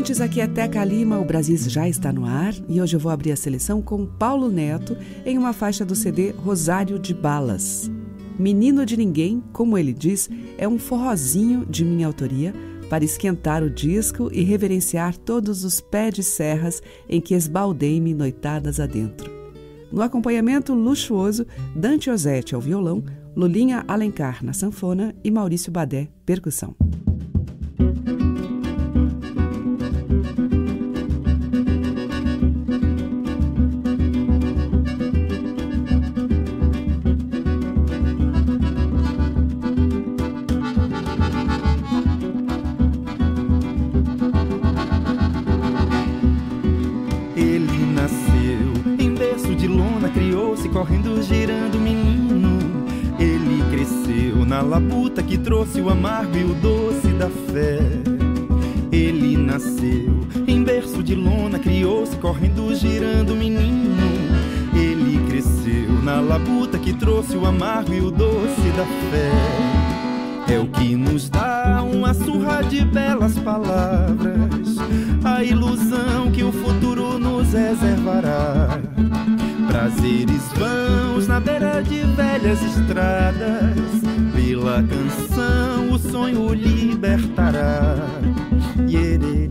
Ouvintes. Aqui é Teca Lima. O Brasil já está no ar e hoje eu vou abrir a seleção com Paulo Neto em uma faixa do CD Rosário de Balas. Menino de Ninguém, como ele diz, é um forrozinho de minha autoria para esquentar o disco e reverenciar todos os pés de serras em que esbaldei-me noitadas adentro. No acompanhamento luxuoso, Dante Ozzetti ao violão, Lulinha Alencar na sanfona e Maurício Badé, percussão. Que trouxe o amargo e o doce da fé. Ele nasceu em berço de lona, criou-se correndo, girando, menino. Ele cresceu na labuta que trouxe o amargo e o doce da fé. É o que nos dá uma surra de belas palavras, a ilusão que o futuro nos reservará Prazeres vãos na beira de velhas estradas. Pela canção o sonho libertará. Ele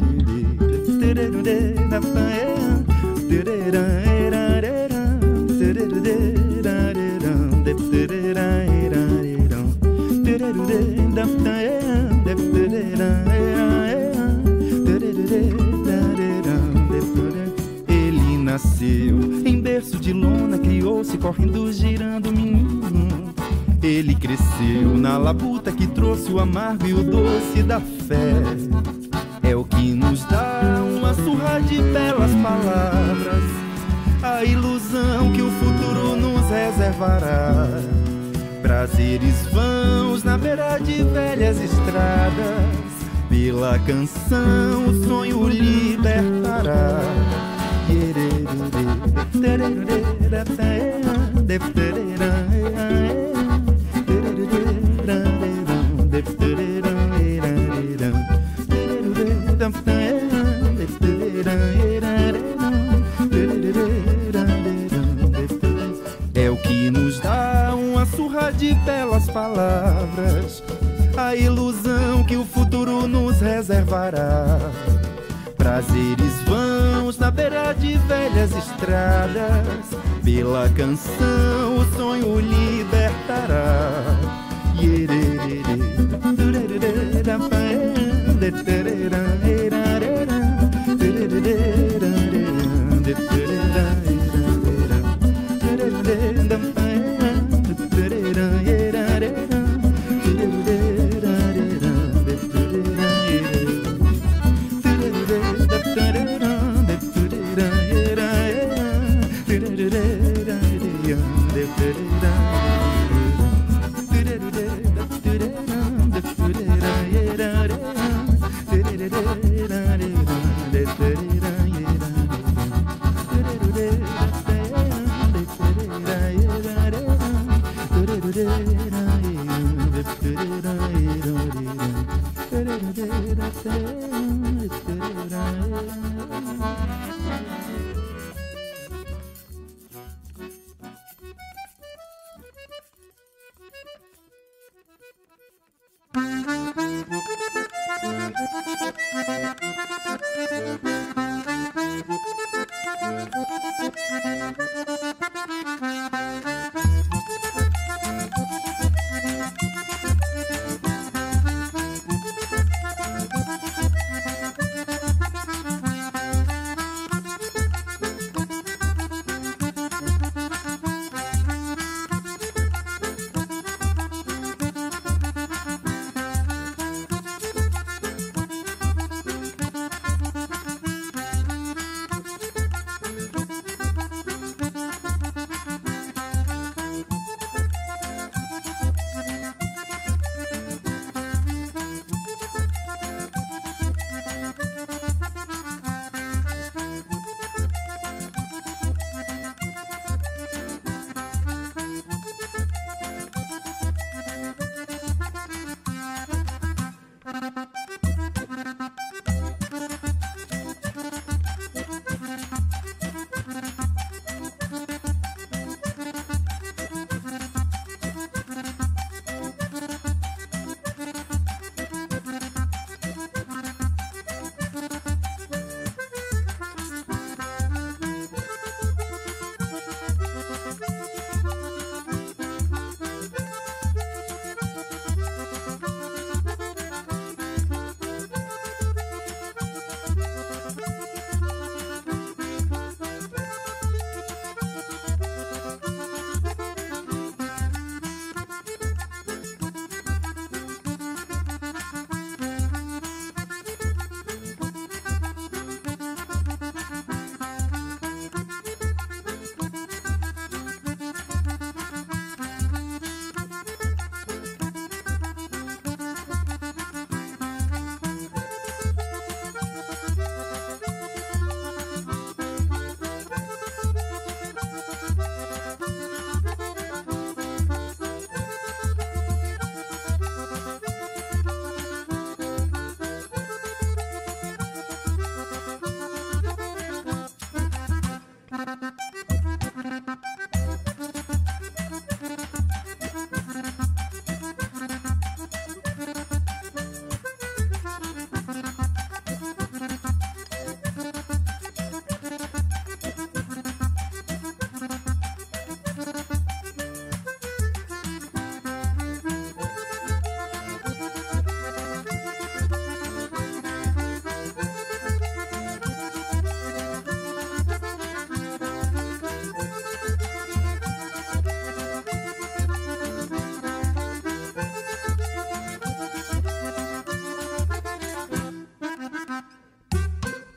nasceu berço de lona criou-se correndo, girando. Ele cresceu na labuta que trouxe o amargo e o doce da fé. É o que nos dá uma surra de belas palavras, a ilusão que o futuro nos reservará. Prazeres vãos na beira de velhas estradas, pela canção o sonho libertará. Nos reservará. Prazeres vãos na beira de velhas estradas. Pela canção o sonho libertará.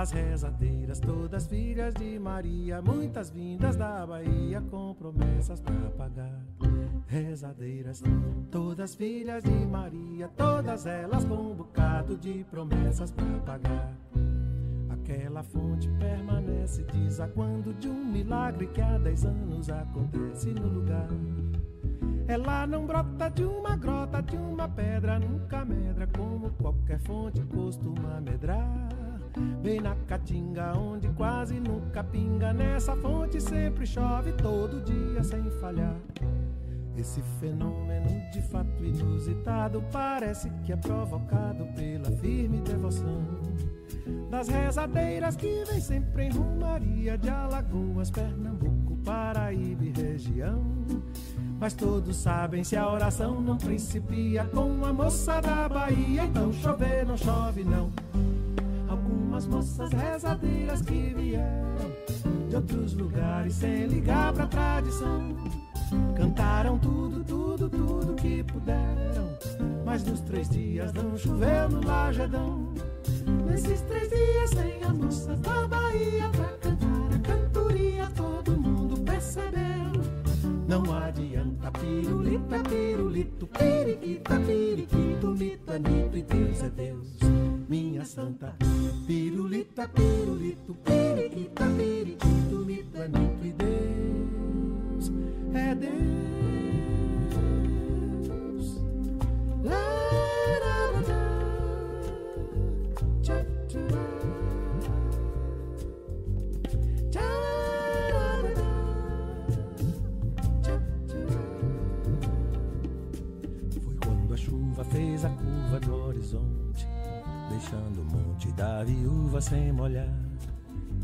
As rezadeiras, todas filhas de Maria, muitas vindas da Bahia com promessas pra pagar rezadeiras, todas filhas de Maria, todas elas com um bocado de promessas para pagar. Aquela fonte permanece desaguando de um milagre que há dez anos acontece no lugar. Ela não brota de uma grota, de uma pedra, nunca medra como qualquer fonte costuma medrar. Bem na caatinga, onde quase nunca pinga, nessa fonte sempre chove todo dia sem falhar. Esse fenômeno de fato inusitado parece que é provocado pela firme devoção das rezadeiras que vem sempre em Romaria de Alagoas, Pernambuco, Paraíba e região. Mas todos sabem se a oração não principia com a moça da Bahia, então chover não chove não. Algumas moças rezadeiras que vieram de outros lugares sem ligar pra tradição Cantaram tudo, tudo, tudo que puderam. Mas nos três dias não choveu no lajadão. Nesses três dias sem as moças da Bahia pra cantar a cantoria, todo mundo percebeu. Não adianta pirulita, pirulito, periquita, periquito, mito é e Deus é Deus. Minha santa pirulita, pirulito, periquita, periquito, mito é e Deus é Deus. La, la, la, tcha, deixando o monte da viúva sem molhar.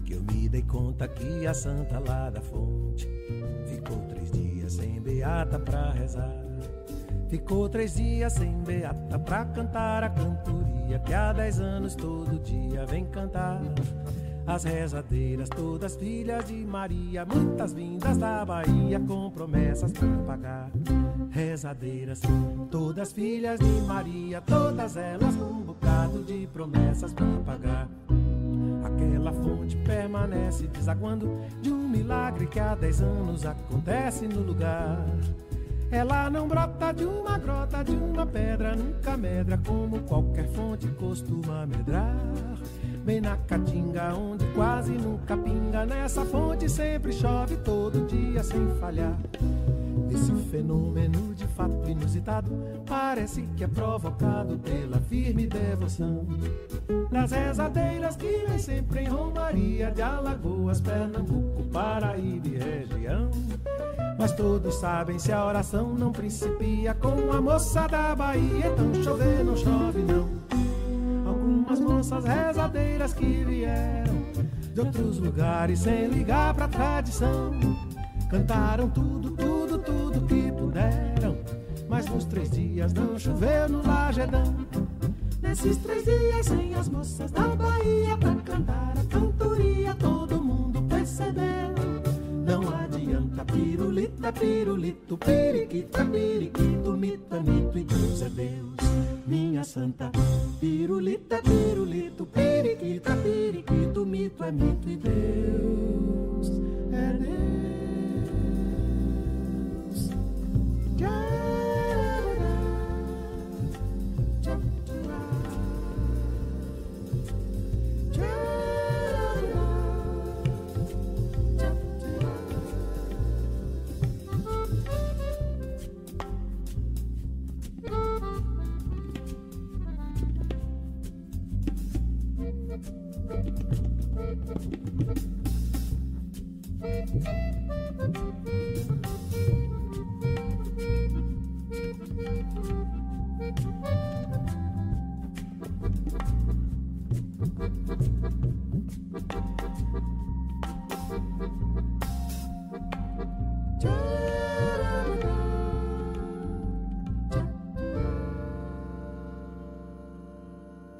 Que eu me dei conta que a santa lá da fonte ficou três dias sem beata pra rezar. Ficou três dias sem beata pra cantar a cantoria que há dez anos todo dia vem cantar. As rezadeiras, todas filhas de Maria, muitas vindas da Bahia com promessas pra pagar. Rezadeiras, todas filhas de Maria, todas elas com um bocado de promessas pra pagar. Aquela fonte permanece desaguando de um milagre que há dez anos acontece no lugar. Ela não brota de uma grota, de uma pedra, nunca medra como qualquer fonte costuma medrar. Bem na caatinga, onde quase nunca pinga, nessa fonte sempre chove todo dia sem falhar. Esse fenômeno de fato inusitado parece que é provocado pela firme devoção das rezadeiras que vem sempre em Romaria de Alagoas, Pernambuco, Paraíba e região. Mas todos sabem se a oração não principia com a moça da Bahia, então chover não chove não. Algumas moças rezadeiras que vieram de outros lugares sem ligar pra tradição. Cantaram tudo, tudo, tudo que puderam. Mas nos três dias não choveu no lagedão. Nesses três dias sem as moças da Bahia pra cantar a cantoria, todo mundo percebeu. Não adianta pirulita, pirulito, periquita, periquito, mito mito e Deus é Deus. Minha santa pirulita, pirulito, periquita, periquito, mito é mito e Deus é Deus. Yeah.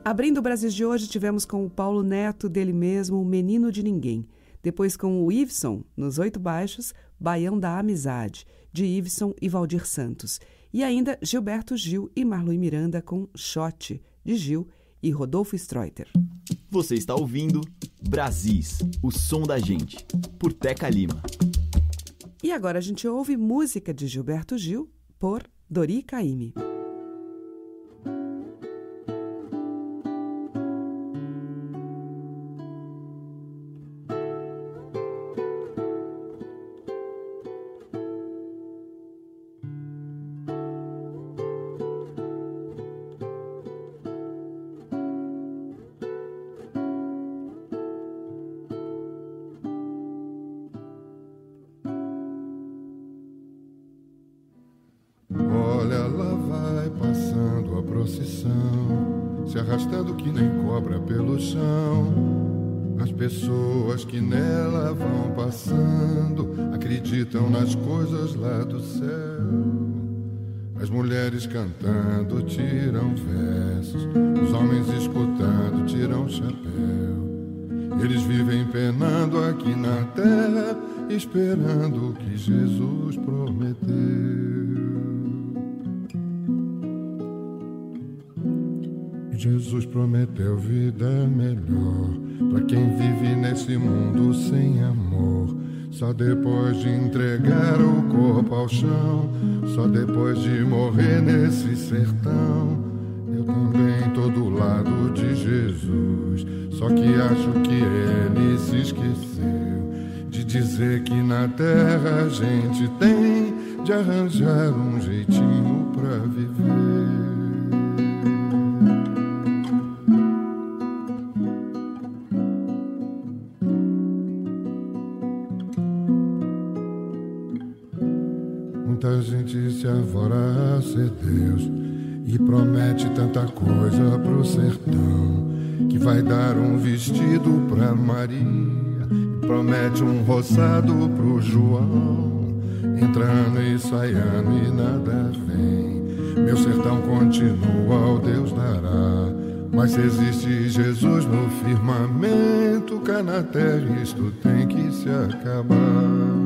Abrindo o Brasil de hoje, tivemos com o Paulo Neto, dele mesmo, o Menino de Ninguém. Depois com o Iveson, nos Oito Baixos, Baião da Amizade, de Iveson e Valdir Santos. E ainda Gilberto Gil e Marlui Miranda com Shot, de Gil e Rodolfo Streuter. Você está ouvindo Brasis, o som da gente, por Teca Lima. E agora a gente ouve música de Gilberto Gil por Dori Caymmi. Pessoas que nela vão passando acreditam nas coisas lá do céu. As mulheres cantando tiram versos, os homens escutando tiram chapéu. Eles vivem penando aqui na terra, esperando o que Jesus prometeu. Jesus prometeu vida melhor para quem vive nesse mundo sem amor. Só depois de entregar o corpo ao chão, só depois de morrer nesse sertão. Eu também tô do lado de Jesus, só que acho que ele se esqueceu de dizer que na terra a gente tem de arranjar um jeitinho pra viver. Ser Deus e promete tanta coisa pro sertão que vai dar um vestido pra Maria e promete um roçado pro João entrando e saindo e nada vem. Meu sertão continua o Deus dará mas se existe Jesus no firmamento cá na terra isto tem que se acabar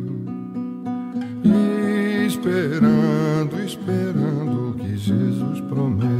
Esperando, esperando que Jesus prometeu.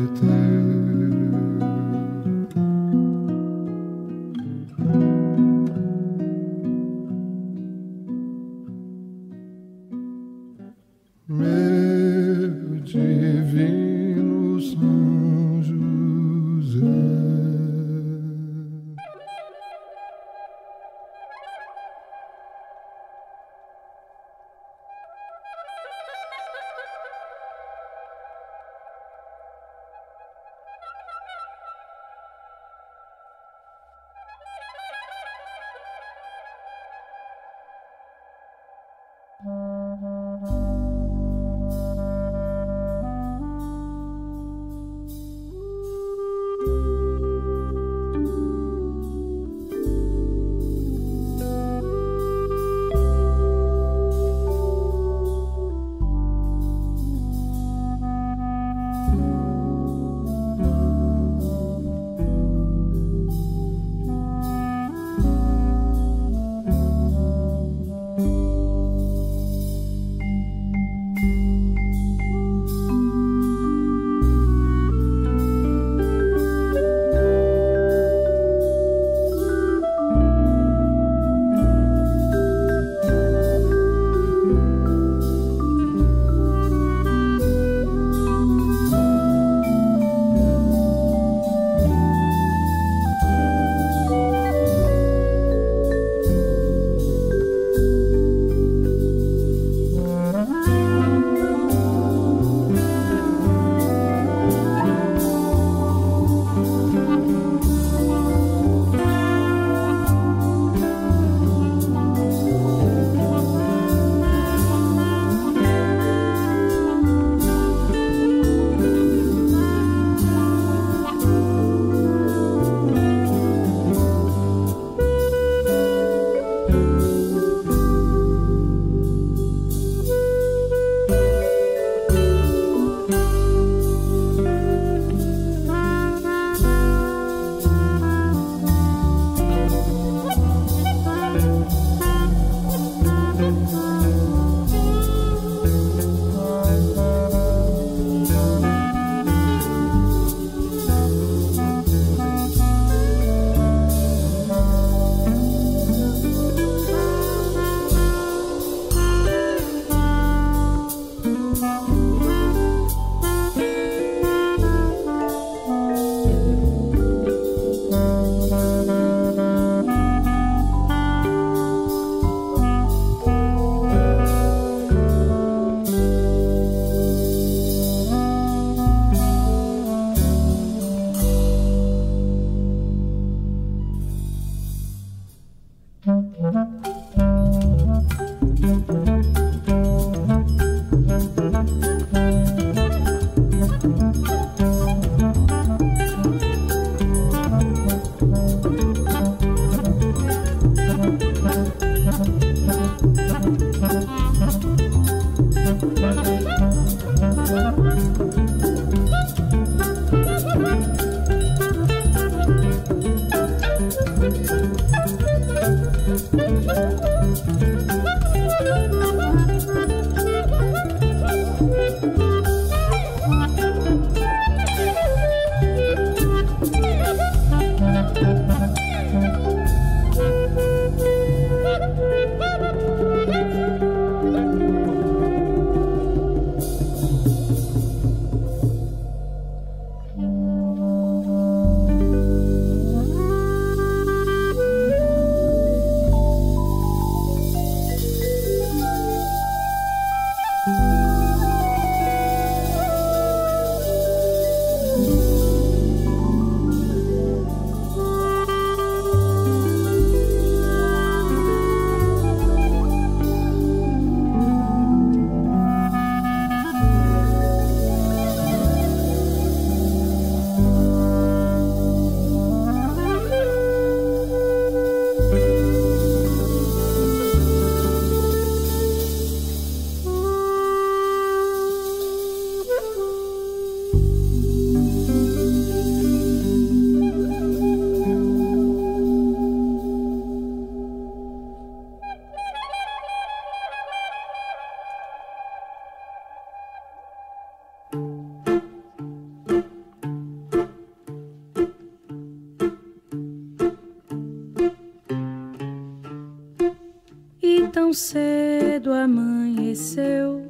Tão cedo amanheceu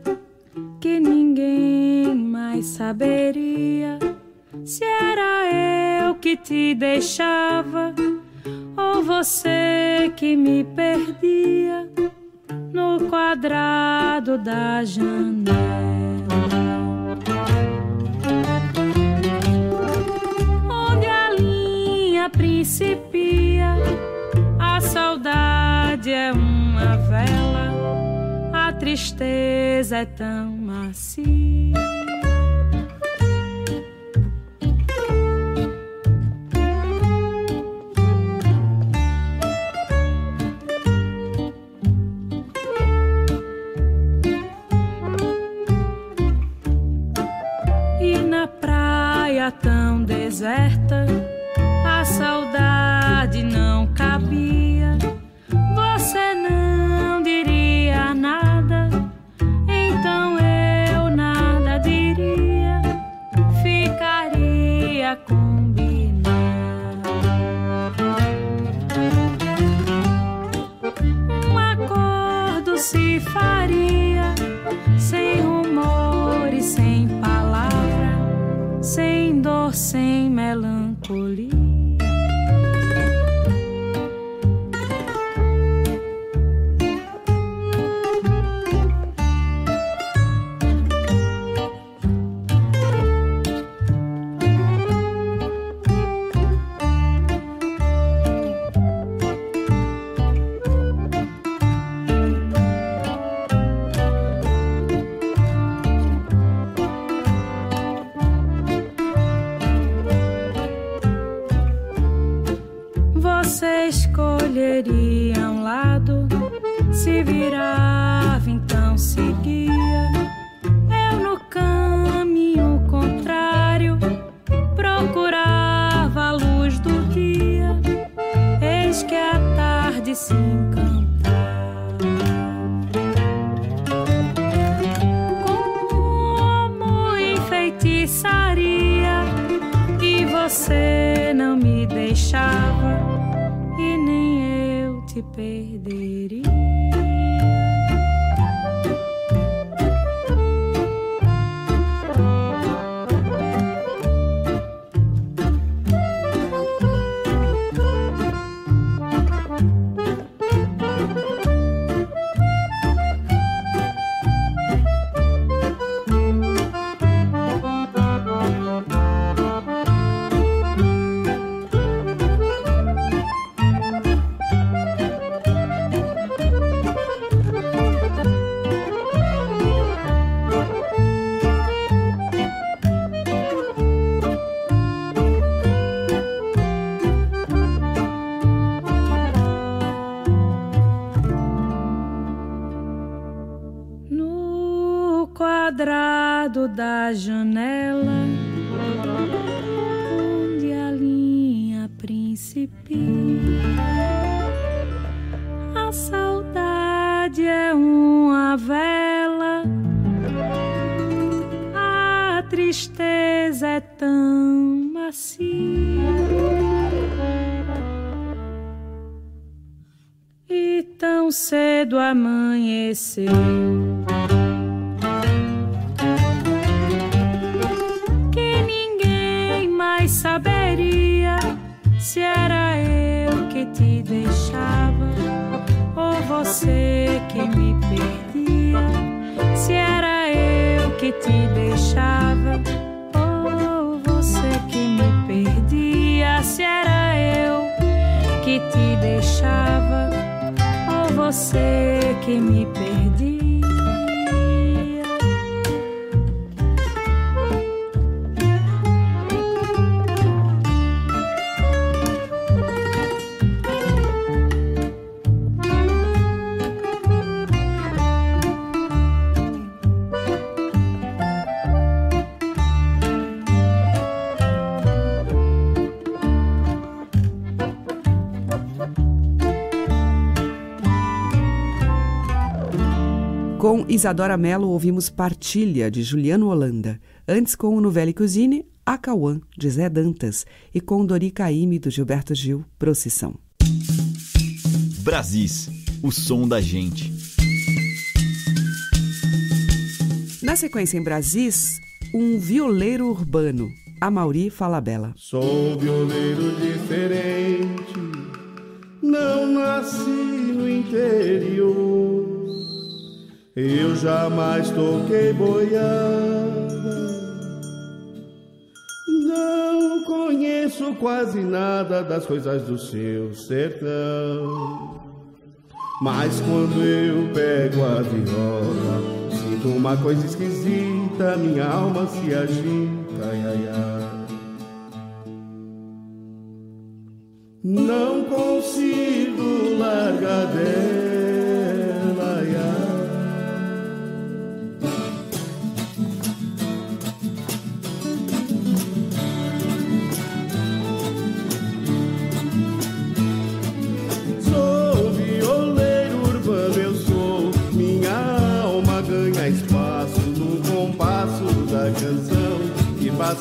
que ninguém mais saberia se era eu que te deixava ou você que me perdia no quadrado da janela. Onde a linha principia, a saudade é a tristeza é tão macia. tão deserta, se faria sem rumor e sem palavra, sem dor, sem melancolia. Amanheceu. se era eu que te deixava ou você que me perdia, se era eu que te deixava ou você que me perdia, se era eu que te deixava ou você que me Isadora Mello ouvimos Partilha, de Juliano Holanda. Antes, com o Novelli Cusine, A Cauã, de Zé Dantas. E com Dori Caime, do Gilberto Gil, Procissão. Brasis, o som da gente. Na sequência em Brasis, um violeiro urbano, Amauri Falabella. Sou violeiro diferente, não nasci no interior eu jamais toquei boiada. Não conheço quase nada das coisas do seu sertão. Mas quando eu pego a viola, sinto uma coisa esquisita, minha alma se agita. Ai, ai, Não consigo largar dela.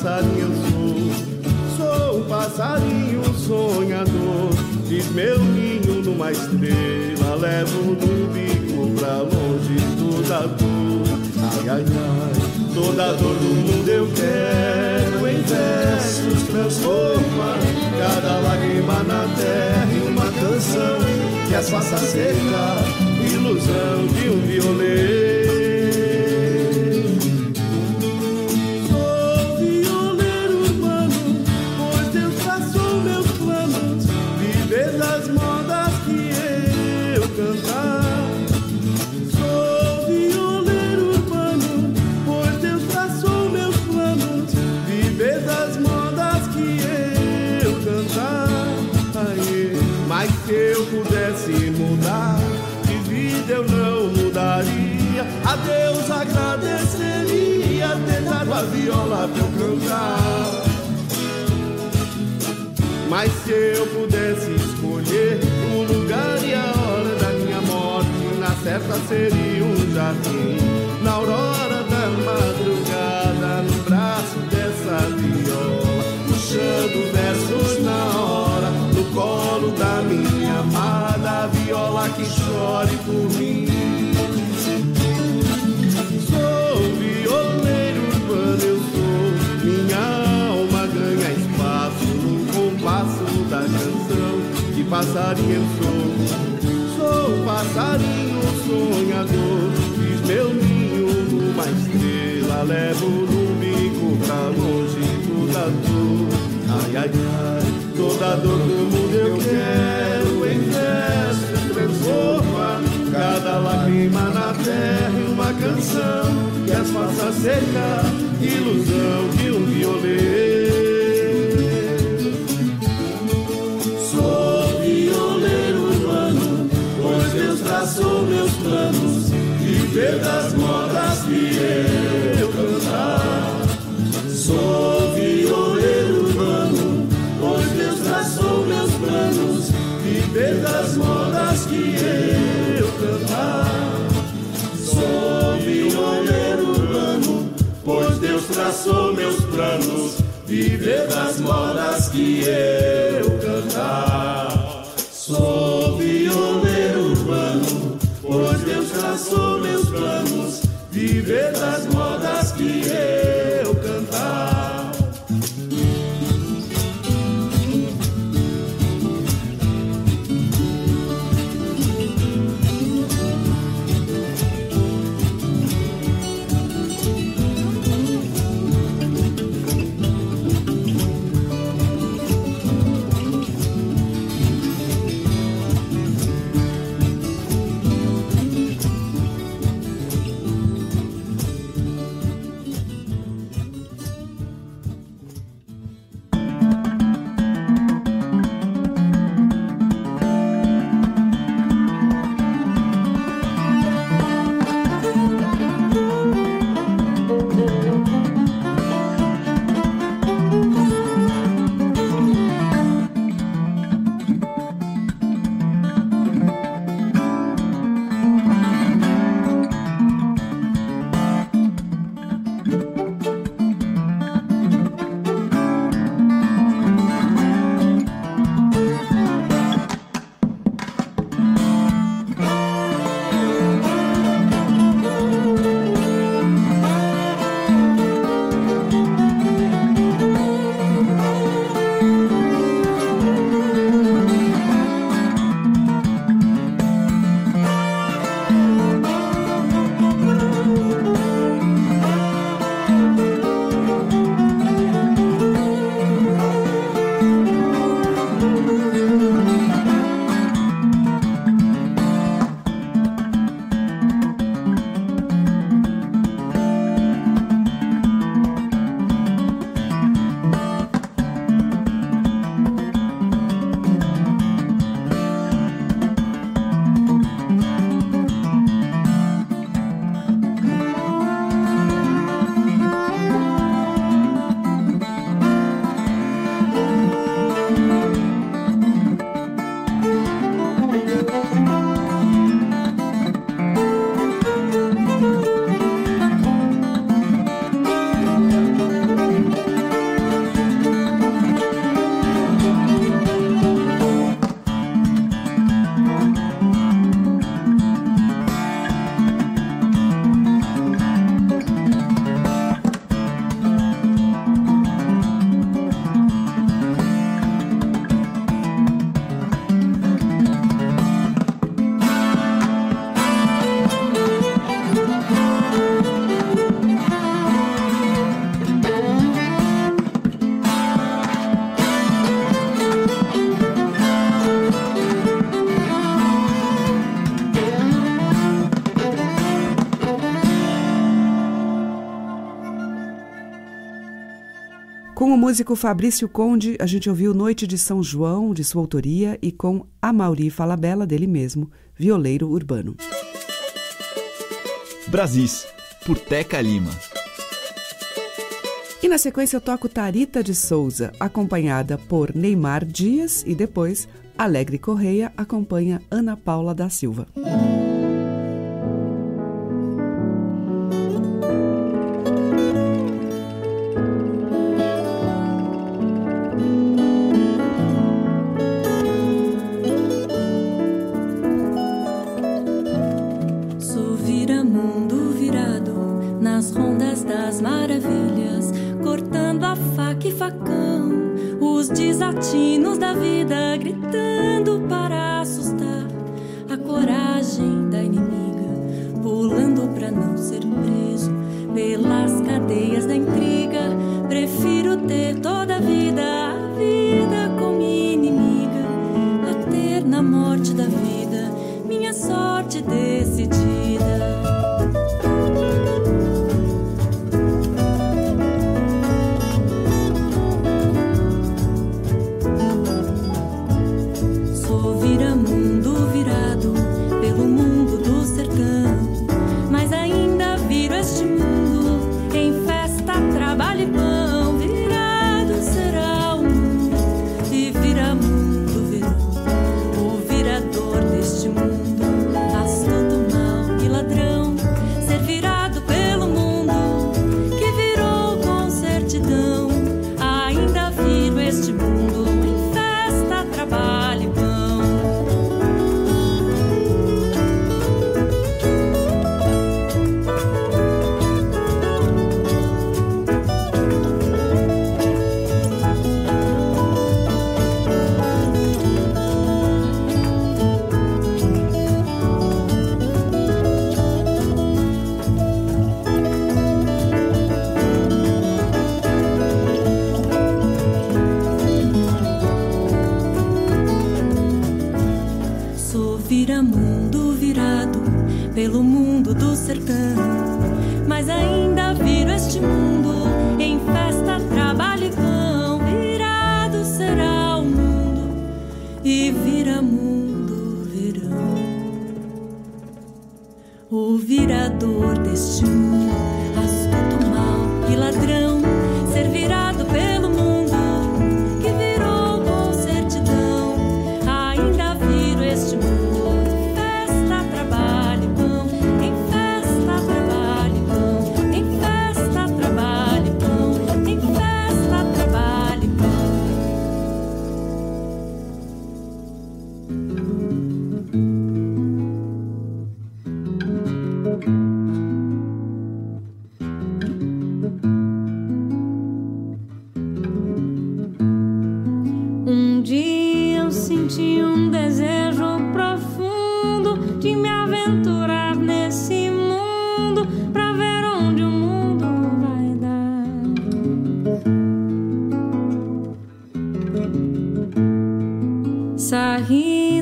passarinho sou, sou um passarinho sonhador. Fiz meu ninho numa estrela, levo no bico pra longe toda dor. Ai, ai, ai, toda dor do mundo eu quero em versos transforma cada lágrima na terra em uma canção que as faça secar, ilusão de um violeiro. planos, viver das modas que é. Músico Fabrício Conde, a gente ouviu Noite de São João, de sua autoria, e com Amauri Falabella, dele mesmo, violeiro urbano. Brasis, por Teca Lima. E na sequência eu toco Tarita de Souza, acompanhada por Neymar Dias, e depois Alegre Correia acompanha Ana Paula da Silva. Esquecer e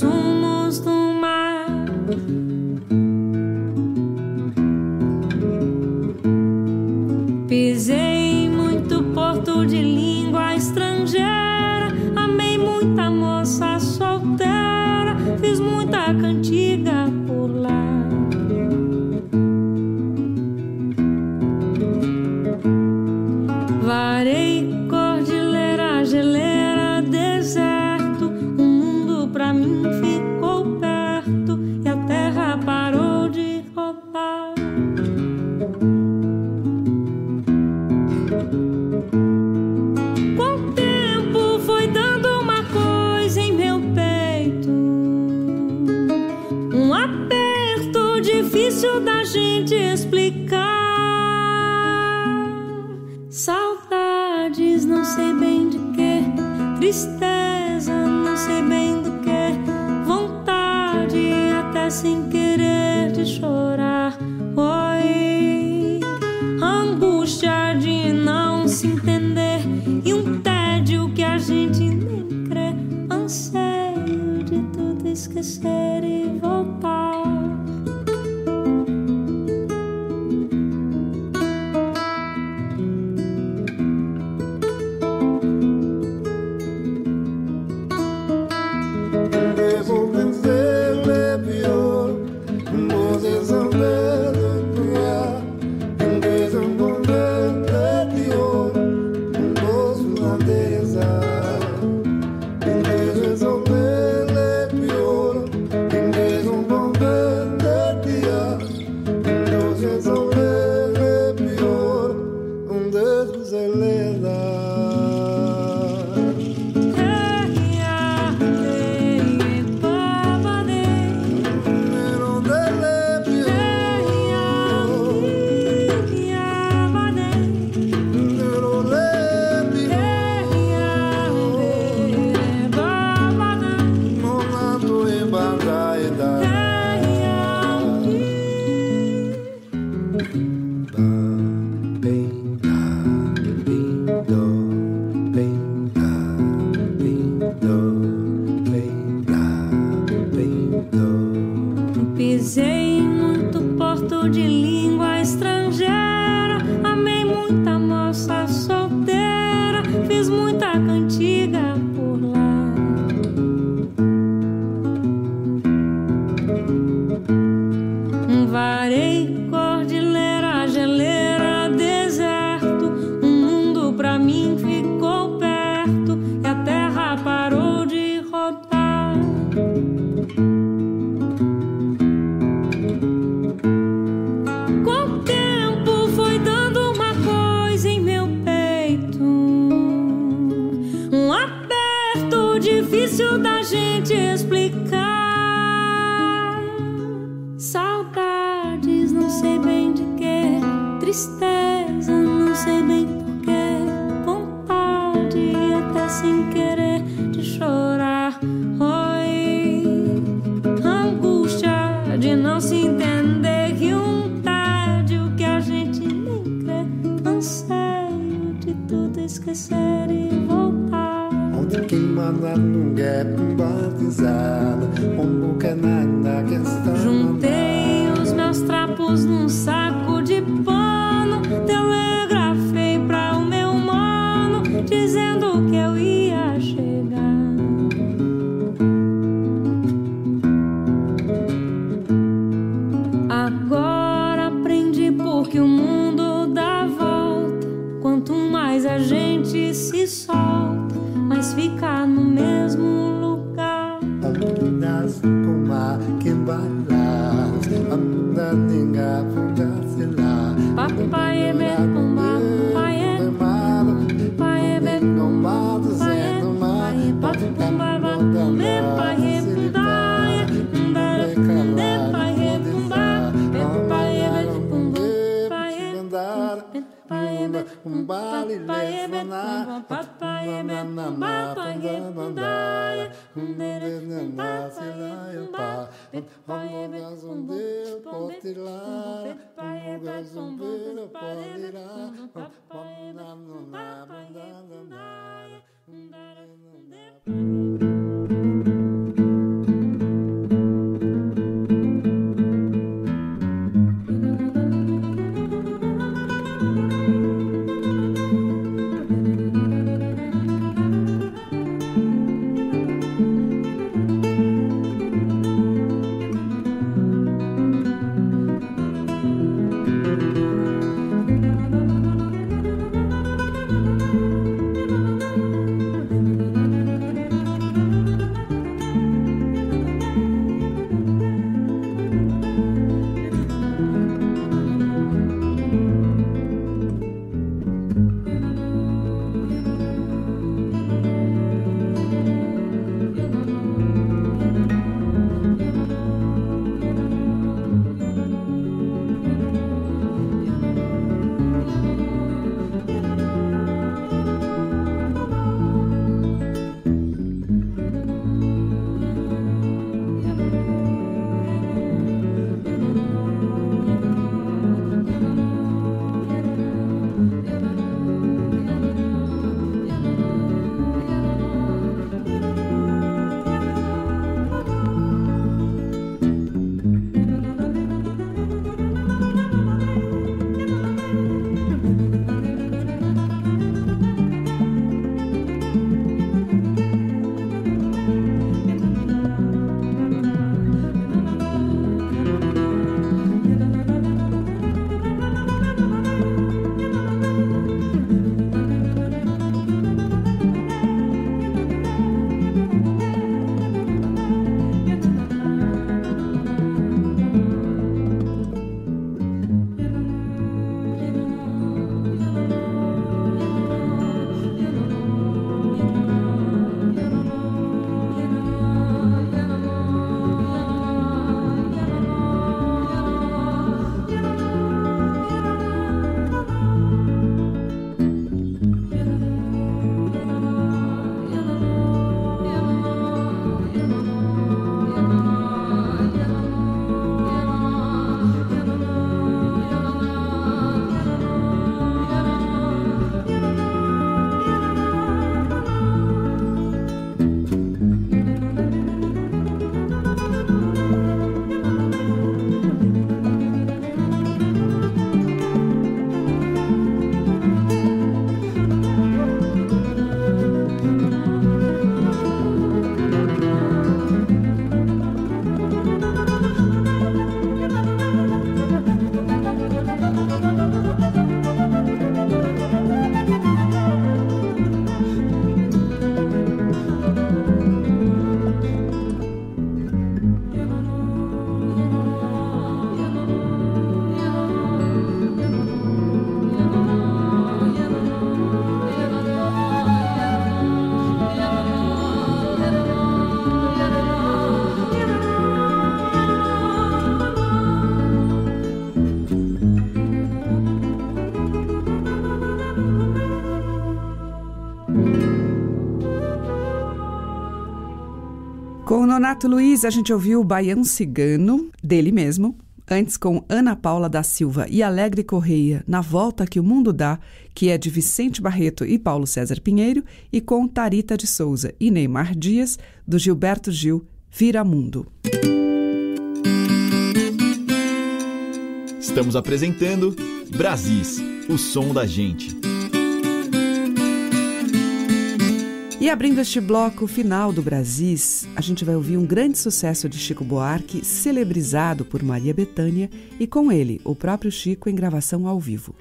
voltar. não sei bem de que, tristeza, não sei bem por que vontade até sem querer de chorar. Oi, angústia de não se entender que um tédio que a gente nem crê, anseio de tudo esquecer e voltar. Onde queimada nunca é batizada, como que é nada que está. Juntei luz num saco. Nonato Luiz, a gente ouviu o Baião Cigano, dele mesmo, antes com Ana Paula da Silva e Alegre Correia, Na Volta que o Mundo Dá, que é de Vicente Barreto e Paulo César Pinheiro, e com Tarita de Souza e Neymar Dias, do Gilberto Gil, Vira Mundo. Estamos apresentando Brasis, o som da gente. E abrindo este bloco final do Brasis, a gente vai ouvir um grande sucesso de Chico Buarque, celebrizado por Maria Bethânia, e com ele, o próprio Chico em gravação ao vivo.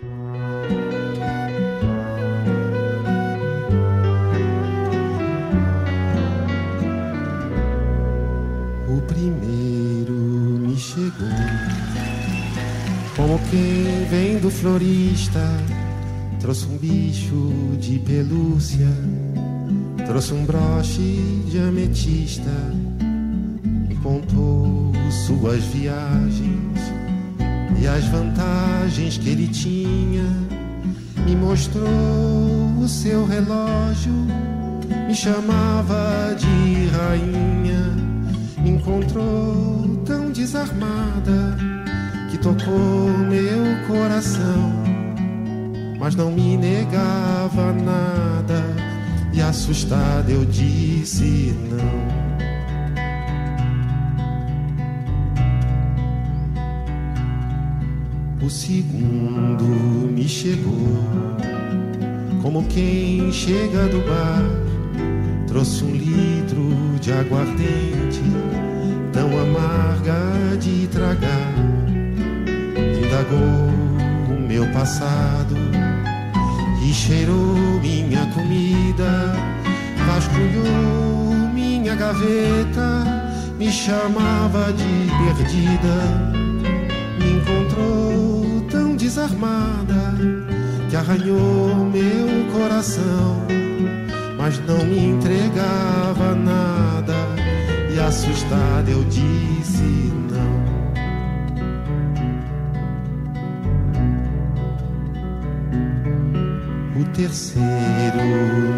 O primeiro me chegou, como quem vem do florista, trouxe um bicho de pelúcia Trouxe um broche de ametista, me contou suas viagens e as vantagens que ele tinha. Me mostrou o seu relógio, me chamava de rainha. Me encontrou tão desarmada que tocou meu coração, mas não me negava nada e assustada eu disse não. O segundo me chegou, como quem chega do bar, trouxe um litro de aguardente, tão amarga de tragar, indagou o meu passado e cheirou minha comida, vasculhou minha gaveta, me chamava de perdida, me encontrou tão desarmada que arranhou meu coração, mas não me entregava nada. E assustada eu disse terceiro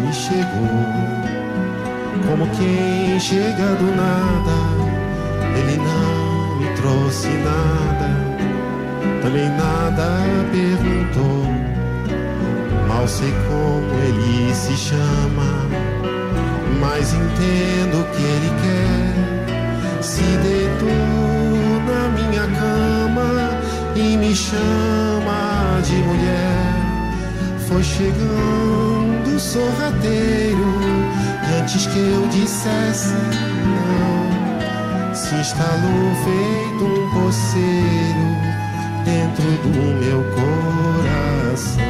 me chegou, como quem chega do nada. Ele não me trouxe nada, também nada perguntou. Mal sei como ele se chama, mas entendo o que ele quer. Se deitou na minha cama e me chama de mulher foi chegando sorrateiro antes que eu dissesse não, se instalou feito um poceiro dentro do meu coração.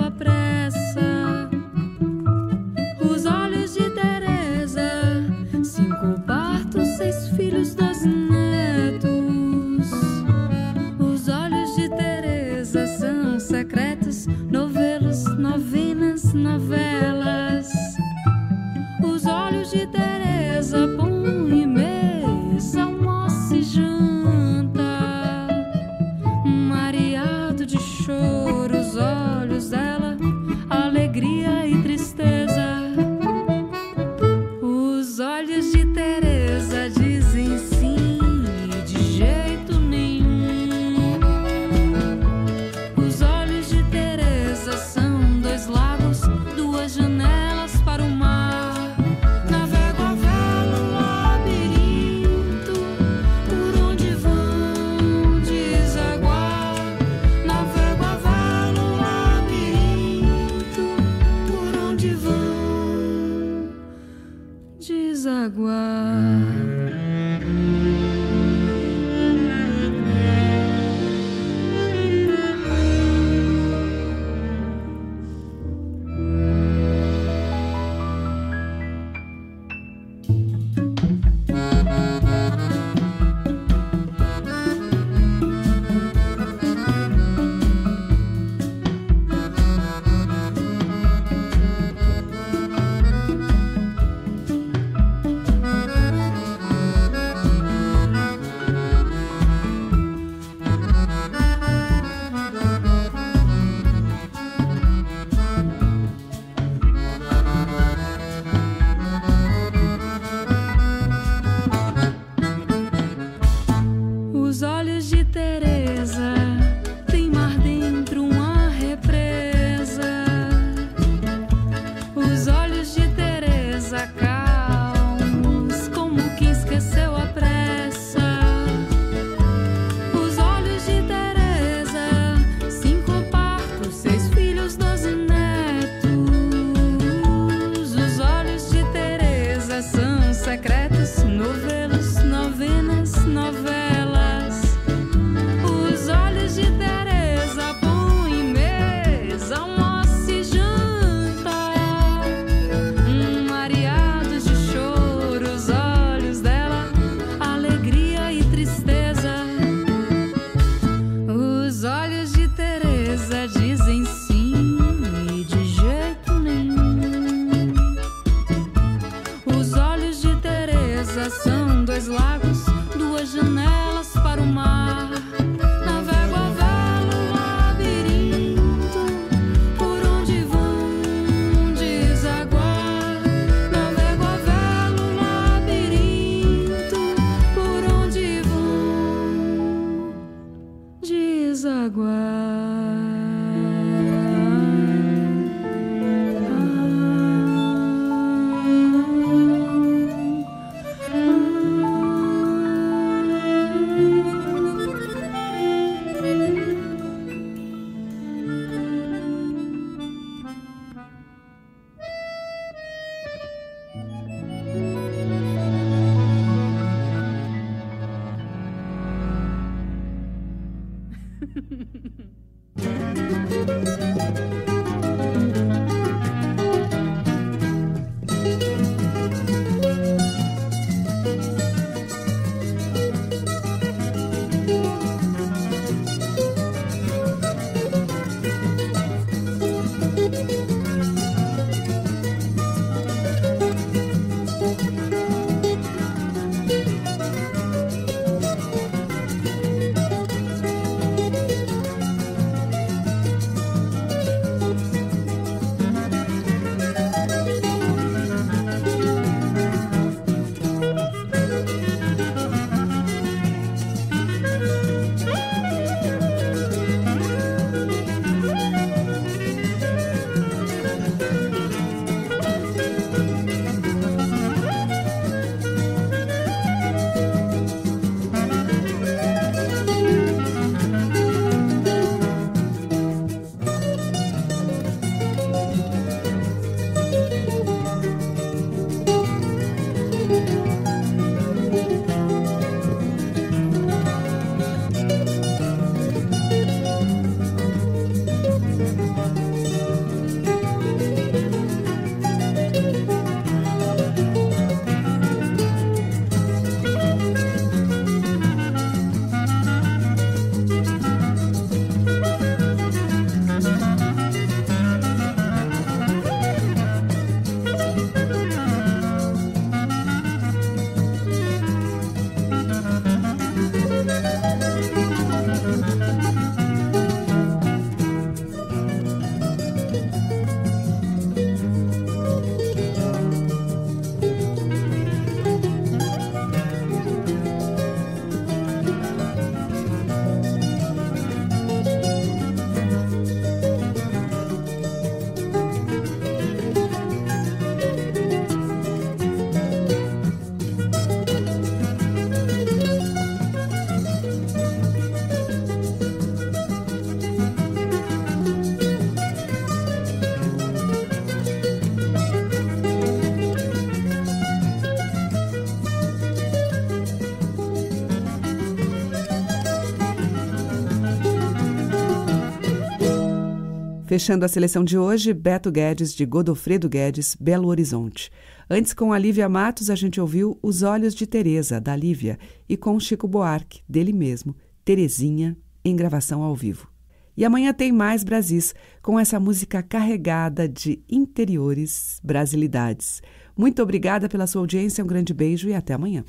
Fechando a seleção de hoje, Beto Guedes, de Godofredo Guedes, Belo Horizonte. Antes, com a Lívia Matos, a gente ouviu Os Olhos de Teresa, da Lívia, e com Chico Buarque, dele mesmo, Terezinha, em gravação ao vivo. E amanhã tem mais Brasis, com essa música carregada de interiores, brasilidades. Muito obrigada pela sua audiência, um grande beijo e até amanhã.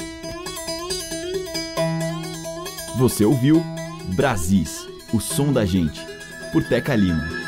Você ouviu Brasis, o som da gente, por Teca Lima.